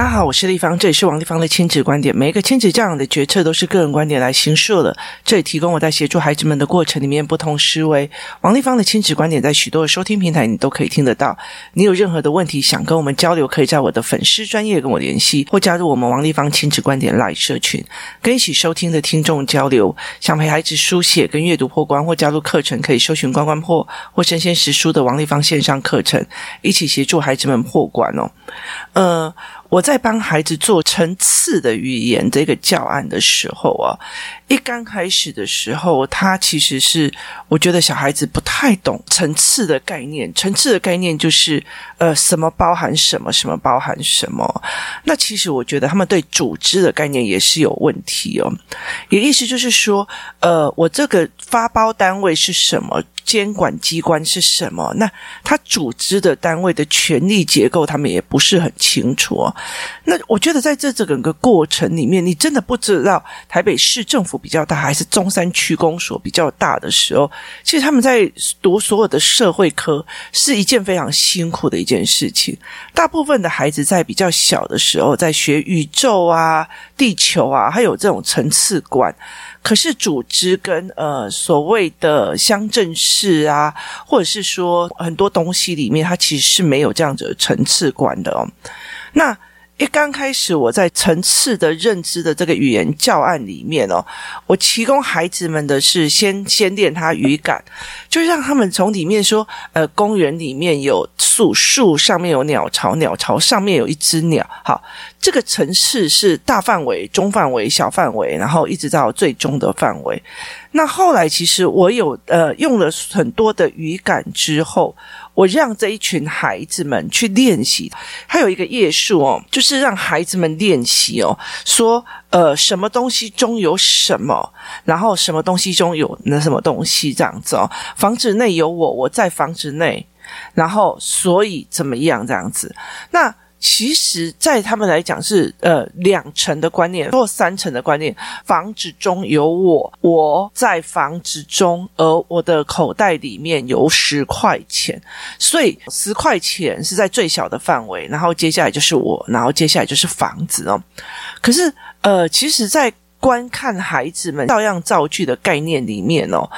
大家好，我是丽芳，这里是王立芳的亲子观点。每一个亲子教养的决策都是个人观点来形塑的。这里提供我在协助孩子们的过程里面不同思维。王立芳的亲子观点在许多的收听平台你都可以听得到。你有任何的问题想跟我们交流，可以在我的粉丝专业跟我联系，或加入我们王立芳亲子观点 Live 社群，跟一起收听的听众交流。想陪孩子书写跟阅读破关，或加入课程，可以搜寻关关破或神仙识书的王立芳线上课程，一起协助孩子们破关哦。呃。我在帮孩子做层次的语言这个教案的时候啊，一刚开始的时候，他其实是我觉得小孩子不太懂层次的概念。层次的概念就是呃，什么包含什么，什么包含什么。那其实我觉得他们对组织的概念也是有问题哦。也意思就是说，呃，我这个发包单位是什么？监管机关是什么？那他组织的单位的权力结构，他们也不是很清楚哦。那我觉得在这整个过程里面，你真的不知道台北市政府比较大还是中山区公所比较大的时候，其实他们在读所有的社会科是一件非常辛苦的一件事情。大部分的孩子在比较小的时候，在学宇宙啊、地球啊，还有这种层次观。可是组织跟呃所谓的乡镇市啊，或者是说很多东西里面，它其实是没有这样子的层次观的哦。那一刚开始我在层次的认知的这个语言教案里面哦，我提供孩子们的是先先练他语感，就让他们从里面说，呃，公园里面有树，树上面有鸟巢，鸟巢上面有一只鸟，好。这个层次是大范围、中范围、小范围，然后一直到最终的范围。那后来其实我有呃用了很多的语感之后，我让这一群孩子们去练习。还有一个页数哦，就是让孩子们练习哦，说呃什么东西中有什么，然后什么东西中有那什么东西这样子哦。房子内有我，我在房子内，然后所以怎么样这样子？那。其实，在他们来讲是呃两层的观念或三层的观念。房子中有我，我在房子中，而我的口袋里面有十块钱，所以十块钱是在最小的范围，然后接下来就是我，然后接下来就是房子哦。可是呃，其实，在观看孩子们照样造句的概念里面哦，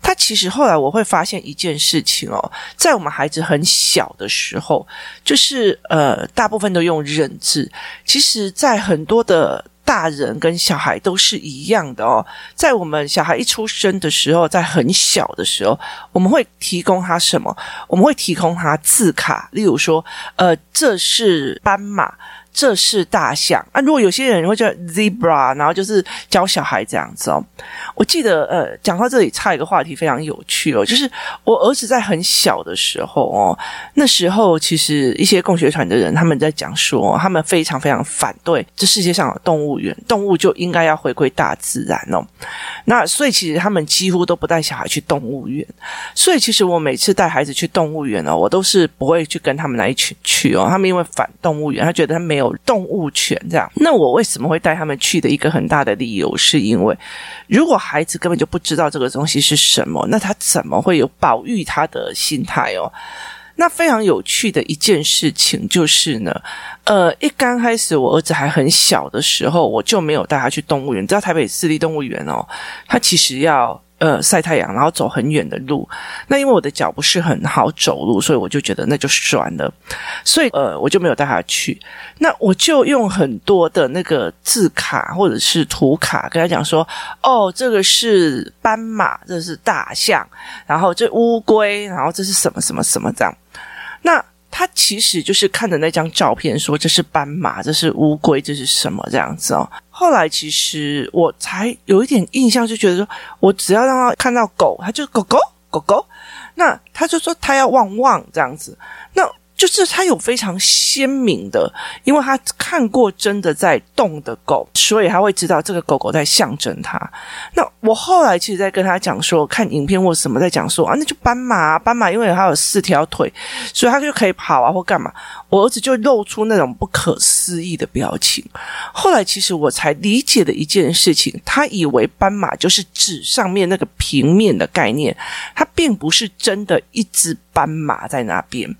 他其实后来我会发现一件事情哦，在我们孩子很小的时候，就是呃，大部分都用认字。其实，在很多的大人跟小孩都是一样的哦。在我们小孩一出生的时候，在很小的时候，我们会提供他什么？我们会提供他字卡，例如说，呃，这是斑马。这是大象啊！如果有些人会叫 zebra，然后就是教小孩这样子哦。我记得呃，讲到这里差一个话题非常有趣哦，就是我儿子在很小的时候哦，那时候其实一些共学团的人他们在讲说，他们非常非常反对这世界上有动物园，动物就应该要回归大自然哦。那所以其实他们几乎都不带小孩去动物园。所以其实我每次带孩子去动物园哦，我都是不会去跟他们来一起去哦。他们因为反动物园，他觉得他没有。有动物权这样，那我为什么会带他们去的一个很大的理由，是因为如果孩子根本就不知道这个东西是什么，那他怎么会有保育他的心态哦？那非常有趣的一件事情就是呢，呃，一刚开始我儿子还很小的时候，我就没有带他去动物园。你知道台北市立动物园哦，他其实要。呃，晒太阳，然后走很远的路。那因为我的脚不是很好走路，所以我就觉得那就算了。所以呃，我就没有带他去。那我就用很多的那个字卡或者是图卡跟他讲说：哦，这个是斑马，这是大象，然后这乌龟，然后这是什么什么什么这样。那他其实就是看着那张照片说：这是斑马，这是乌龟，这是什么这样子哦。后来其实我才有一点印象，就觉得说，我只要让他看到狗，他就狗狗狗狗，那他就说他要旺旺这样子，那。就是他有非常鲜明的，因为他看过真的在动的狗，所以他会知道这个狗狗在象征他。那我后来其实在跟他讲说，看影片或什么在讲说啊，那就斑马啊，斑马因为它有四条腿，所以它就可以跑啊或干嘛。我儿子就露出那种不可思议的表情。后来其实我才理解的一件事情，他以为斑马就是纸上面那个平面的概念，它并不是真的一只斑马在那边。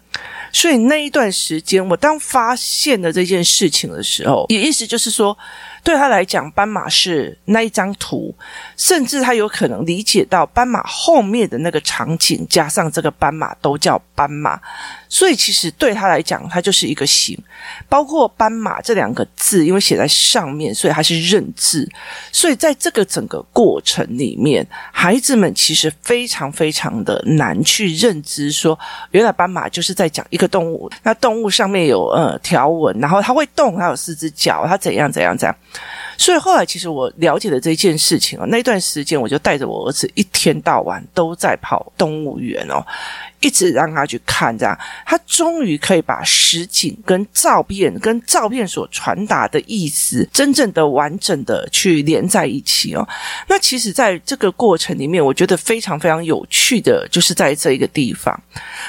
所以那一段时间，我当发现了这件事情的时候，也意思就是说。对他来讲，斑马是那一张图，甚至他有可能理解到斑马后面的那个场景，加上这个斑马都叫斑马，所以其实对他来讲，它就是一个形。包括斑马这两个字，因为写在上面，所以他是认字。所以在这个整个过程里面，孩子们其实非常非常的难去认知，说原来斑马就是在讲一个动物。那动物上面有呃条纹，然后它会动，它有四只脚，它怎样怎样怎样。所以后来，其实我了解了这件事情哦，那段时间我就带着我儿子一天到晚都在跑动物园哦。一直让他去看，这样他终于可以把实景跟照片跟照片所传达的意思，真正的完整的去连在一起哦。那其实，在这个过程里面，我觉得非常非常有趣的，就是在这一个地方。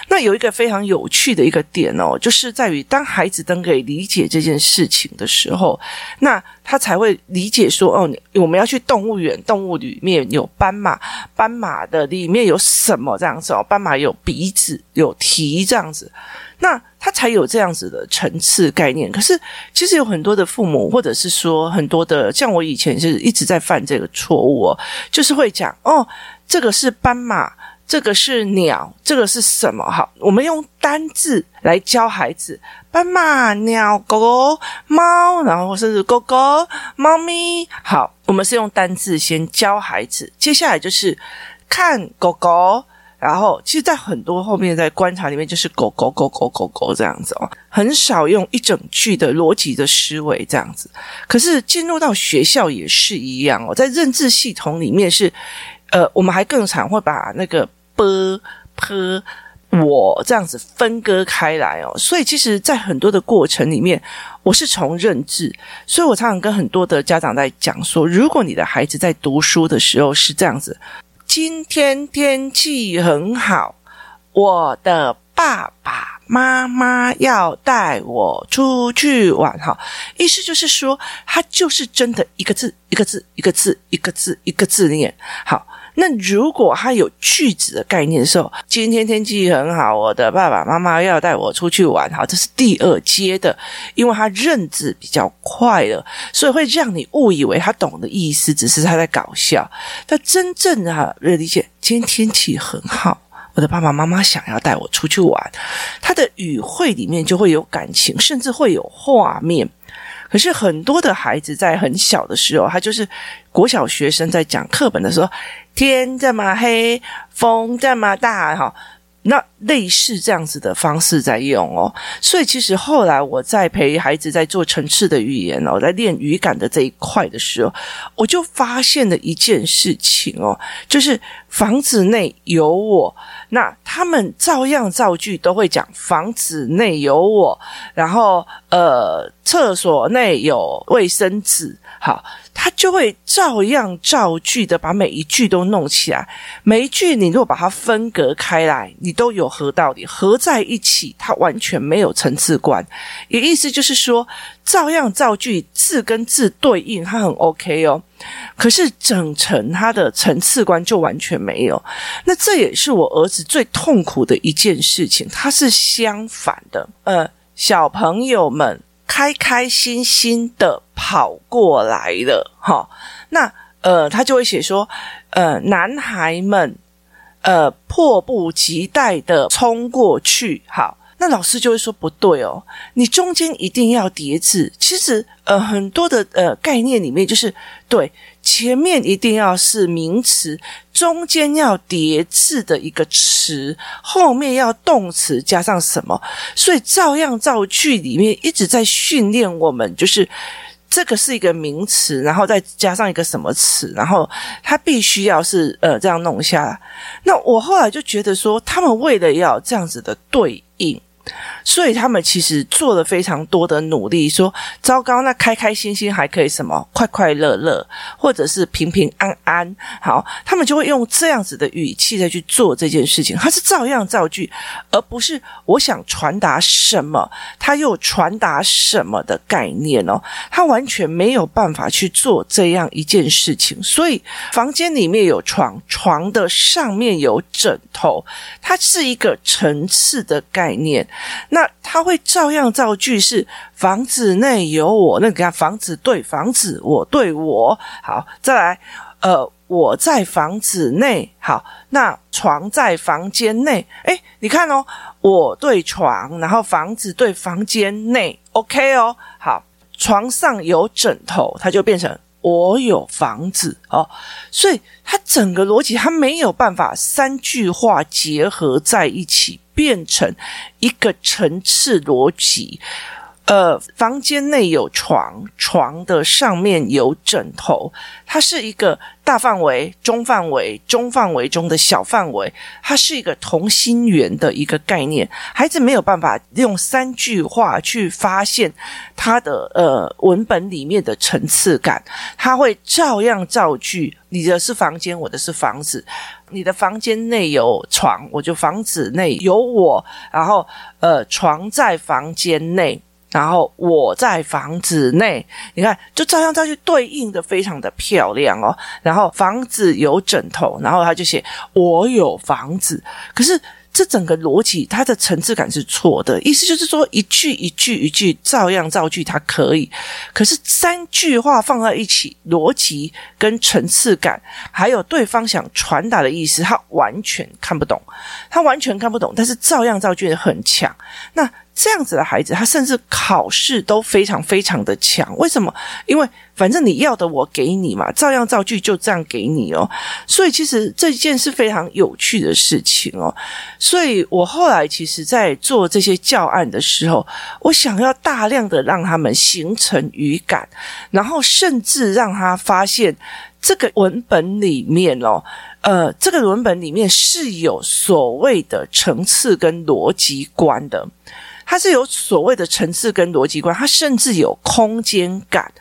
那有一个非常有趣的一个点哦，就是在于当孩子都可以理解这件事情的时候，那他才会理解说，哦，我们要去动物园，动物里面有斑马，斑马的里面有什么这样子哦？斑马有鼻。鼻子有提这样子，那他才有这样子的层次概念。可是，其实有很多的父母，或者是说很多的，像我以前是一直在犯这个错误哦，就是会讲哦，这个是斑马，这个是鸟，这个是什么？好，我们用单字来教孩子：斑马、鸟、狗狗、猫，然后甚至狗狗、猫咪。好，我们是用单字先教孩子，接下来就是看狗狗。然后，其实，在很多后面在观察里面，就是狗狗狗狗狗狗这样子哦，很少用一整句的逻辑的思维这样子。可是进入到学校也是一样哦，在认知系统里面是，呃，我们还更常会把那个 ㄅ、ㄆ、我这样子分割开来哦。所以，其实，在很多的过程里面，我是从认知，所以我常常跟很多的家长在讲说，如果你的孩子在读书的时候是这样子。今天天气很好，我的爸爸妈妈要带我出去玩。哈，意思就是说，他就是真的一个字一个字一个字一个字一个字念。好，那如果他有句子的概念的时候，今天天气很好，我的爸爸妈妈要带我出去玩。好，这是第二阶的，因为他认字比较快了，所以会让你误以为他懂的意思，只是他在搞笑。他真正的理解，今天天气很好。我的爸爸妈妈想要带我出去玩，他的语汇里面就会有感情，甚至会有画面。可是很多的孩子在很小的时候，他就是国小学生在讲课本的时候，天这么黑，风这么大，哈。那类似这样子的方式在用哦，所以其实后来我在陪孩子在做层次的语言哦，在练语感的这一块的时候，我就发现了一件事情哦，就是房子内有我，那他们照样造句都会讲房子内有我，然后呃，厕所内有卫生纸，好。他就会照样造句的把每一句都弄起来，每一句你如果把它分隔开来，你都有合道理，合在一起，它完全没有层次观。也意思就是说，照样造句，字跟字对应，它很 OK 哦。可是整层它的层次观就完全没有。那这也是我儿子最痛苦的一件事情，它是相反的。呃，小朋友们。开开心心的跑过来了，哈，那呃，他就会写说，呃，男孩们，呃，迫不及待的冲过去，好。那老师就会说不对哦，你中间一定要叠字。其实呃，很多的呃概念里面就是对，前面一定要是名词，中间要叠字的一个词，后面要动词加上什么。所以照样造句里面一直在训练我们，就是这个是一个名词，然后再加上一个什么词，然后它必须要是呃这样弄下来。那我后来就觉得说，他们为了要这样子的对应。所以他们其实做了非常多的努力，说糟糕，那开开心心还可以什么快快乐乐，或者是平平安安。好，他们就会用这样子的语气再去做这件事情。他是照样造句，而不是我想传达什么，他又传达什么的概念哦。他完全没有办法去做这样一件事情。所以房间里面有床，床的上面有枕头，它是一个层次的概念。那他会照样造句，是房子内有我，那个房子对房子，我对我。好，再来，呃，我在房子内。好，那床在房间内。诶，你看哦，我对床，然后房子对房间内。OK 哦，好，床上有枕头，它就变成。我有房子哦，所以他整个逻辑，他没有办法三句话结合在一起，变成一个层次逻辑。呃，房间内有床，床的上面有枕头，它是一个大范围、中范围、中范围中的小范围，它是一个同心圆的一个概念。孩子没有办法用三句话去发现他的呃文本里面的层次感，他会照样造句。你的是房间，我的是房子。你的房间内有床，我就房子内有我。然后呃，床在房间内。然后我在房子内，你看，就照样造句对应的非常的漂亮哦。然后房子有枕头，然后他就写我有房子，可是。这整个逻辑，它的层次感是错的。意思就是说，一句一句一句照样造句，它可以；可是三句话放在一起，逻辑跟层次感，还有对方想传达的意思，他完全看不懂。他完全看不懂，但是照样造句很强。那这样子的孩子，他甚至考试都非常非常的强。为什么？因为反正你要的我给你嘛，照样造句就这样给你哦。所以其实这件是非常有趣的事情哦。所以我后来其实，在做这些教案的时候，我想要大量的让他们形成语感，然后甚至让他发现这个文本里面哦，呃，这个文本里面是有所谓的层次跟逻辑观的。它是有所谓的层次跟逻辑观，它甚至有空间感。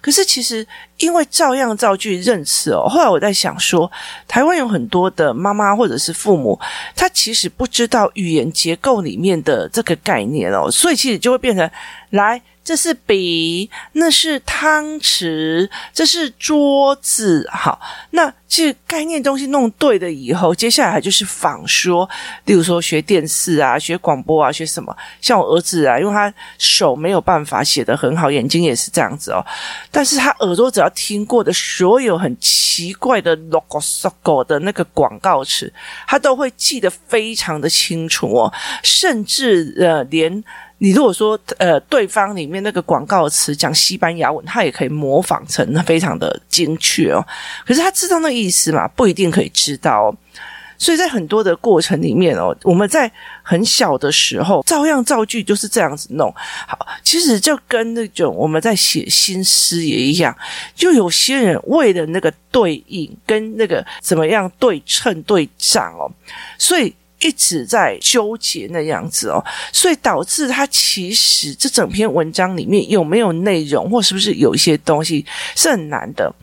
可是其实因为照样造句认词哦，后来我在想说，台湾有很多的妈妈或者是父母，他其实不知道语言结构里面的这个概念哦，所以其实就会变成来。这是笔，那是汤匙，这是桌子。好，那这概念东西弄对了以后，接下来就是仿说。例如说学电视啊，学广播啊，学什么？像我儿子啊，因为他手没有办法写得很好，眼睛也是这样子哦。但是他耳朵只要听过的所有很奇怪的 logo、logo 的那个广告词，他都会记得非常的清楚哦，甚至呃连。你如果说呃，对方里面那个广告词讲西班牙文，他也可以模仿成非常的精确哦。可是他知道那意思嘛？不一定可以知道哦。所以在很多的过程里面哦，我们在很小的时候照样造句就是这样子弄。好，其实就跟那种我们在写新诗也一样，就有些人为了那个对应跟那个怎么样对称对仗哦，所以。一直在纠结那样子哦，所以导致他其实这整篇文章里面有没有内容，或是不是有一些东西是很难的。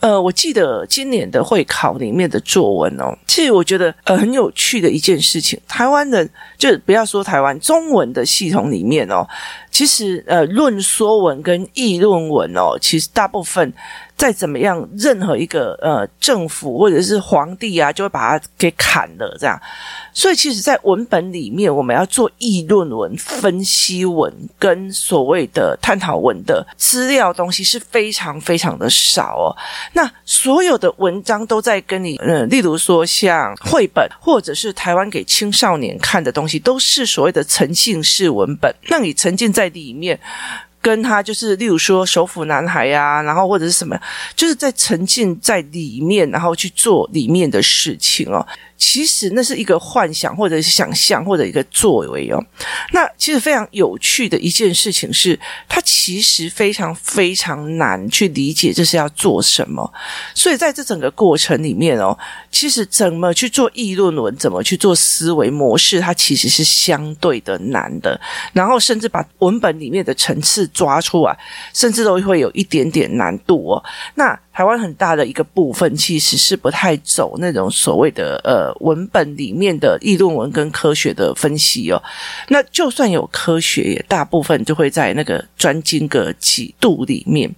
呃，我记得今年的会考里面的作文哦，其实我觉得呃很有趣的一件事情，台湾人就不要说台湾中文的系统里面哦，其实呃论说文跟议论文哦，其实大部分。再怎么样，任何一个呃政府或者是皇帝啊，就会把它给砍了这样。所以，其实，在文本里面，我们要做议论文、分析文跟所谓的探讨文的资料东西是非常非常的少哦。那所有的文章都在跟你，嗯，例如说像绘本或者是台湾给青少年看的东西，都是所谓的沉浸式文本，让你沉浸在里面。跟他就是，例如说《首府男孩》啊，然后或者是什么，就是在沉浸在里面，然后去做里面的事情哦。其实那是一个幻想，或者是想象，或者一个作为哦。那其实非常有趣的一件事情是，它其实非常非常难去理解这是要做什么。所以在这整个过程里面哦，其实怎么去做议论文，怎么去做思维模式，它其实是相对的难的。然后甚至把文本里面的层次抓出来，甚至都会有一点点难度哦。那台湾很大的一个部分其实是不太走那种所谓的呃文本里面的议论文跟科学的分析哦。那就算有科学，也大部分就会在那个专精个几度里面。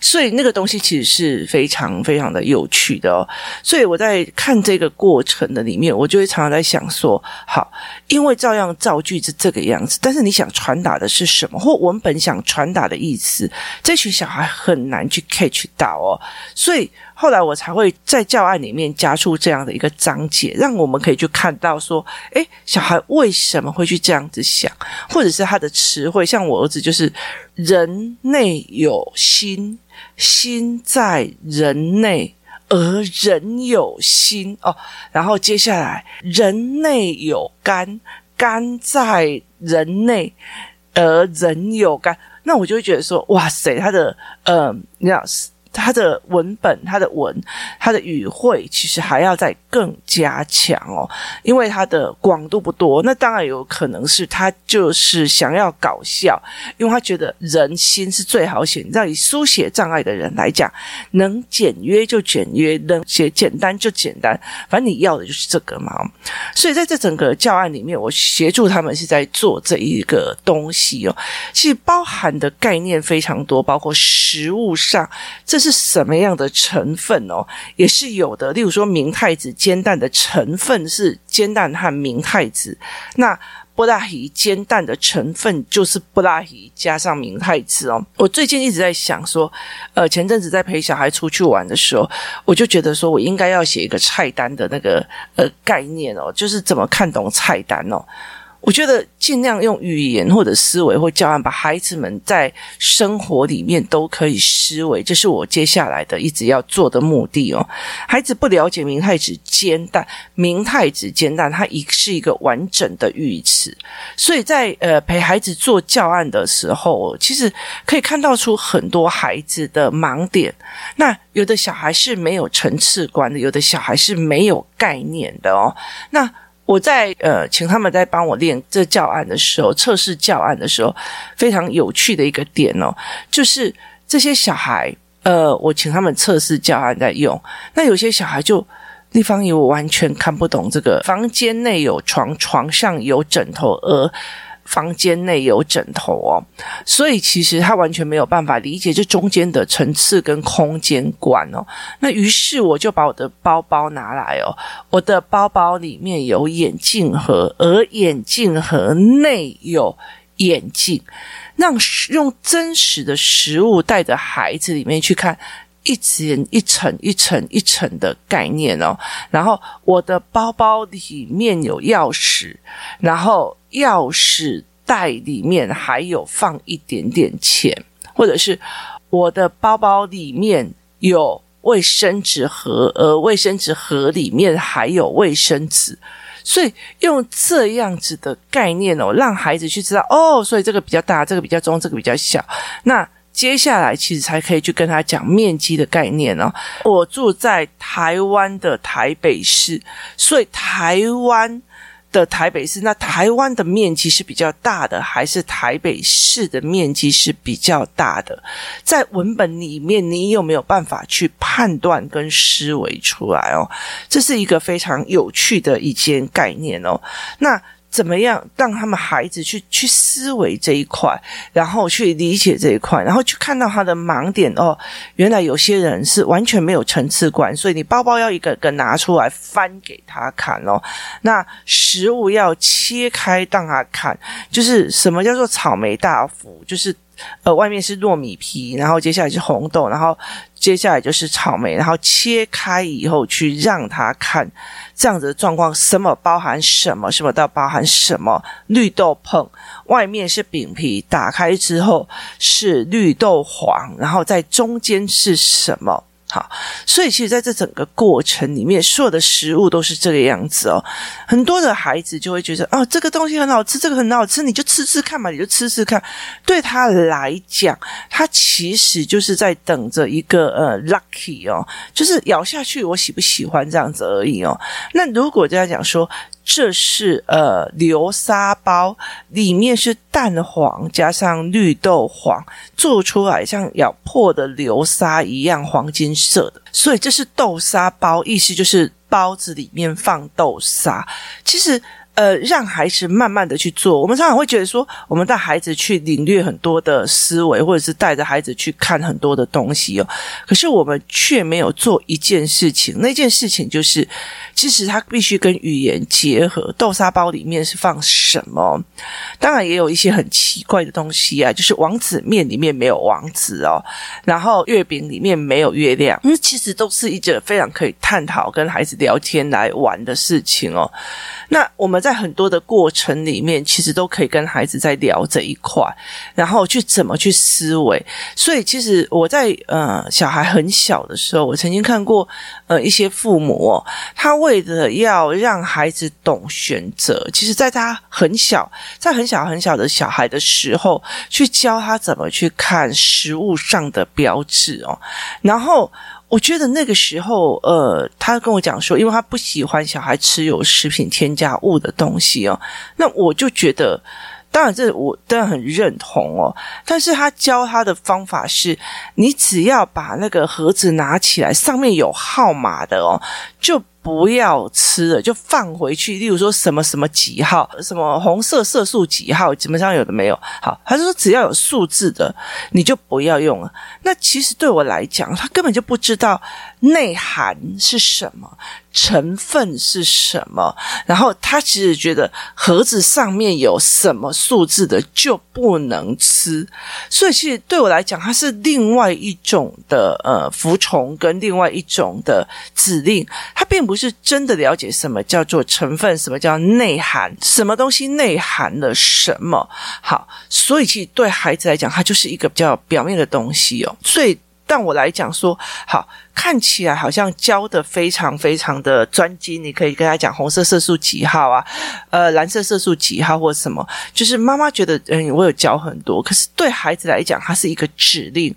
所以那个东西其实是非常非常的有趣的哦。所以我在看这个过程的里面，我就会常常在想说：好，因为照样造句是这个样子，但是你想传达的是什么，或文本想传达的意思，这群小孩很难去 catch 到哦。所以后来我才会在教案里面加入这样的一个章节，让我们可以去看到说：诶，小孩为什么会去这样子想，或者是他的词汇，像我儿子就是“人内有心”。心在人内，而人有心哦。然后接下来，人内有肝，肝在人内，而人有肝。那我就会觉得说，哇塞，他的嗯，你知道他的文本，他的文，他的语汇，其实还要再更加强哦，因为他的广度不多。那当然有可能是他就是想要搞笑，因为他觉得人心是最好写。让以书写障碍的人来讲，能简约就简约，能写简单就简单，反正你要的就是这个嘛。所以在这整个教案里面，我协助他们是在做这一个东西哦。其实包含的概念非常多，包括食物上这。是什么样的成分哦？也是有的。例如说，明太子煎蛋的成分是煎蛋和明太子。那布拉提煎蛋的成分就是布拉提加上明太子哦。我最近一直在想说，呃，前阵子在陪小孩出去玩的时候，我就觉得说我应该要写一个菜单的那个呃概念哦，就是怎么看懂菜单哦。我觉得尽量用语言或者思维或教案，把孩子们在生活里面都可以思维，这是我接下来的一直要做的目的哦。孩子不了解明太子煎蛋，明太子煎蛋它一是一个完整的语词，所以在呃陪孩子做教案的时候，其实可以看到出很多孩子的盲点。那有的小孩是没有层次观的，有的小孩是没有概念的哦。那我在呃，请他们在帮我练这教案的时候，测试教案的时候，非常有趣的一个点哦，就是这些小孩，呃，我请他们测试教案在用，那有些小孩就立方以我完全看不懂这个，房间内有床，床上有枕头，而。房间内有枕头哦，所以其实他完全没有办法理解这中间的层次跟空间观哦。那于是我就把我的包包拿来哦，我的包包里面有眼镜盒，而眼镜盒内有眼镜，让用真实的实物带着孩子里面去看。一层一层一层一层的概念哦，然后我的包包里面有钥匙，然后钥匙袋里面还有放一点点钱，或者是我的包包里面有卫生纸盒，而卫生纸盒里面还有卫生纸，所以用这样子的概念哦，让孩子去知道哦，所以这个比较大，这个比较中，这个比较小，那。接下来其实才可以去跟他讲面积的概念哦。我住在台湾的台北市，所以台湾的台北市，那台湾的面积是比较大的，还是台北市的面积是比较大的？在文本里面，你有没有办法去判断跟思维出来哦？这是一个非常有趣的一件概念哦。那。怎么样让他们孩子去去思维这一块，然后去理解这一块，然后去看到他的盲点哦。原来有些人是完全没有层次观，所以你包包要一个个拿出来翻给他看哦。那食物要切开让他看，就是什么叫做草莓大福，就是。呃，外面是糯米皮，然后接下来是红豆，然后接下来就是草莓，然后切开以后去让他看这样子的状况，什么包含什么，什么都包含什么。绿豆碰外面是饼皮，打开之后是绿豆黄，然后在中间是什么？好，所以其实在这整个过程里面，所有的食物都是这个样子哦。很多的孩子就会觉得，哦，这个东西很好吃，这个很好吃，你就吃吃看嘛，你就吃吃看。对他来讲，他其实就是在等着一个呃 lucky 哦，就是咬下去我喜不喜欢这样子而已哦。那如果这样讲说，这是呃流沙包，里面是蛋黄加上绿豆黄做出来，像咬破的流沙一样黄金色的，所以这是豆沙包，意思就是包子里面放豆沙。其实。呃，让孩子慢慢的去做。我们常常会觉得说，我们带孩子去领略很多的思维，或者是带着孩子去看很多的东西哦。可是我们却没有做一件事情，那件事情就是，其实他必须跟语言结合。豆沙包里面是放什么？当然也有一些很奇怪的东西啊，就是王子面里面没有王子哦，然后月饼里面没有月亮。那其实都是一件非常可以探讨、跟孩子聊天来玩的事情哦。那我们在很多的过程里面，其实都可以跟孩子在聊这一块，然后去怎么去思维。所以，其实我在呃小孩很小的时候，我曾经看过呃一些父母哦，他为了要让孩子懂选择，其实在他很小，在很小很小的小孩的时候，去教他怎么去看食物上的标志哦，然后。我觉得那个时候，呃，他跟我讲说，因为他不喜欢小孩吃有食品添加物的东西哦，那我就觉得，当然这我当然很认同哦，但是他教他的方法是，你只要把那个盒子拿起来，上面有号码的哦，就。不要吃了，就放回去。例如说什么什么几号，什么红色色素几号，基本上有的没有。好，他说只要有数字的，你就不要用了。那其实对我来讲，他根本就不知道内涵是什么。成分是什么？然后他其实觉得盒子上面有什么数字的就不能吃，所以其实对我来讲，它是另外一种的呃服从跟另外一种的指令，他并不是真的了解什么叫做成分，什么叫内涵，什么东西内含了什么。好，所以其实对孩子来讲，它就是一个比较表面的东西哦。所以，但我来讲说，好。看起来好像教的非常非常的专精，你可以跟他讲红色色素几号啊，呃，蓝色色素几号或什么，就是妈妈觉得嗯，我有教很多，可是对孩子来讲，它是一个指令，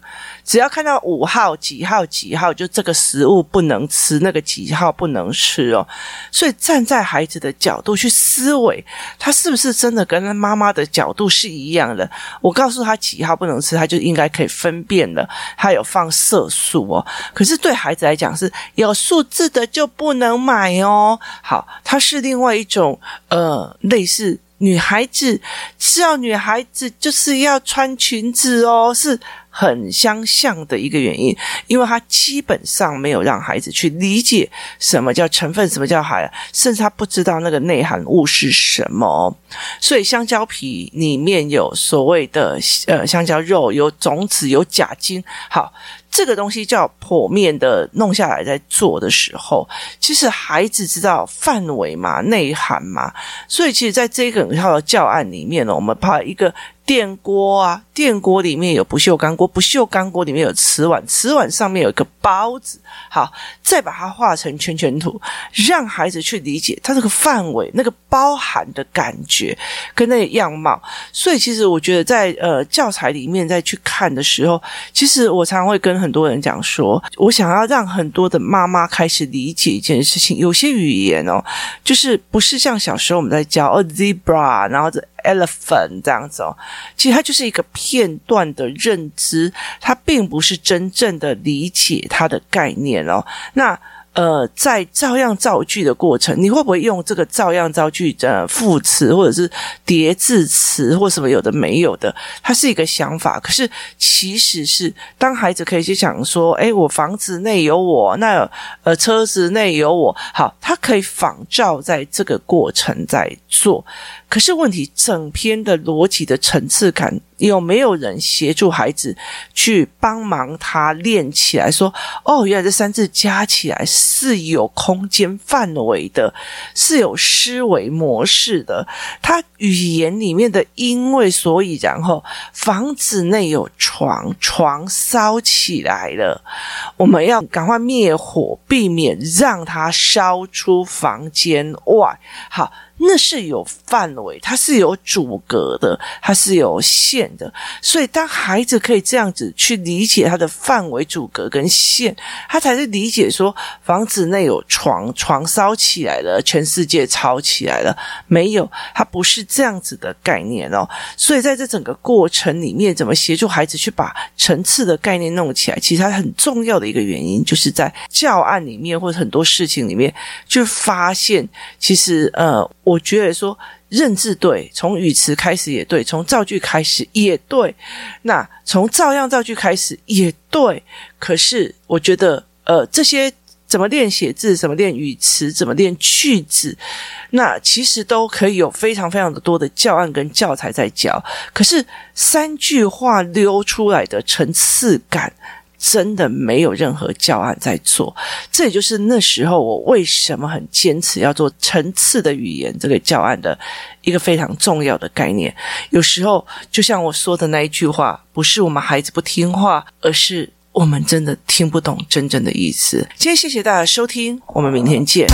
只要看到五号几号几号，就这个食物不能吃，那个几号不能吃哦。所以站在孩子的角度去思维，他是不是真的跟妈妈的角度是一样的？我告诉他几号不能吃，他就应该可以分辨了，他有放色素哦，可是。对孩子来讲，是有数字的就不能买哦。好，它是另外一种呃，类似女孩子，是要女孩子就是要穿裙子哦，是很相像的一个原因。因为它基本上没有让孩子去理解什么叫成分，什么叫海，甚至他不知道那个内含物是什么。所以香蕉皮里面有所谓的呃香蕉肉，有种子，有假精。好。这个东西叫剖面的弄下来，在做的时候，其实孩子知道范围嘛、内涵嘛，所以其实在这个套的教案里面呢，我们把一个。电锅啊，电锅里面有不锈钢锅，不锈钢锅里面有瓷碗，瓷碗上面有一个包子。好，再把它画成圈圈图，让孩子去理解它这个范围、那个包含的感觉跟那个样貌。所以，其实我觉得在呃教材里面再去看的时候，其实我常常会跟很多人讲说，我想要让很多的妈妈开始理解一件事情，有些语言哦，就是不是像小时候我们在教哦 zebra，然后这。elephant 这样子哦，其实它就是一个片段的认知，它并不是真正的理解它的概念哦。那。呃，在照样造句的过程，你会不会用这个照样造句的副词或者是叠字词或什么有的没有的？它是一个想法，可是其实是当孩子可以去想说，哎，我房子内有我，那呃车子内有我，好，他可以仿照在这个过程在做。可是问题，整篇的逻辑的层次感。有没有人协助孩子去帮忙他练起来？说哦，原来这三字加起来是有空间范围的，是有思维模式的。他语言里面的因为所以然后，房子内有床，床烧起来了，我们要赶快灭火，避免让它烧出房间外。好。那是有范围，它是有阻隔的，它是有限的。所以，当孩子可以这样子去理解它的范围、阻隔跟线，他才是理解说房子内有床，床烧起来了，全世界吵起来了。没有，它不是这样子的概念哦。所以，在这整个过程里面，怎么协助孩子去把层次的概念弄起来？其实它很重要的一个原因，就是在教案里面或者很多事情里面，就发现其实呃。我觉得说认字对，从语词开始也对，从造句开始也对，那从照样造句开始也对。可是我觉得，呃，这些怎么练写字，怎么练语词，怎么练句子，那其实都可以有非常非常的多的教案跟教材在教。可是三句话溜出来的层次感。真的没有任何教案在做，这也就是那时候我为什么很坚持要做层次的语言这个教案的一个非常重要的概念。有时候就像我说的那一句话，不是我们孩子不听话，而是我们真的听不懂真正的意思。今天谢谢大家收听，我们明天见。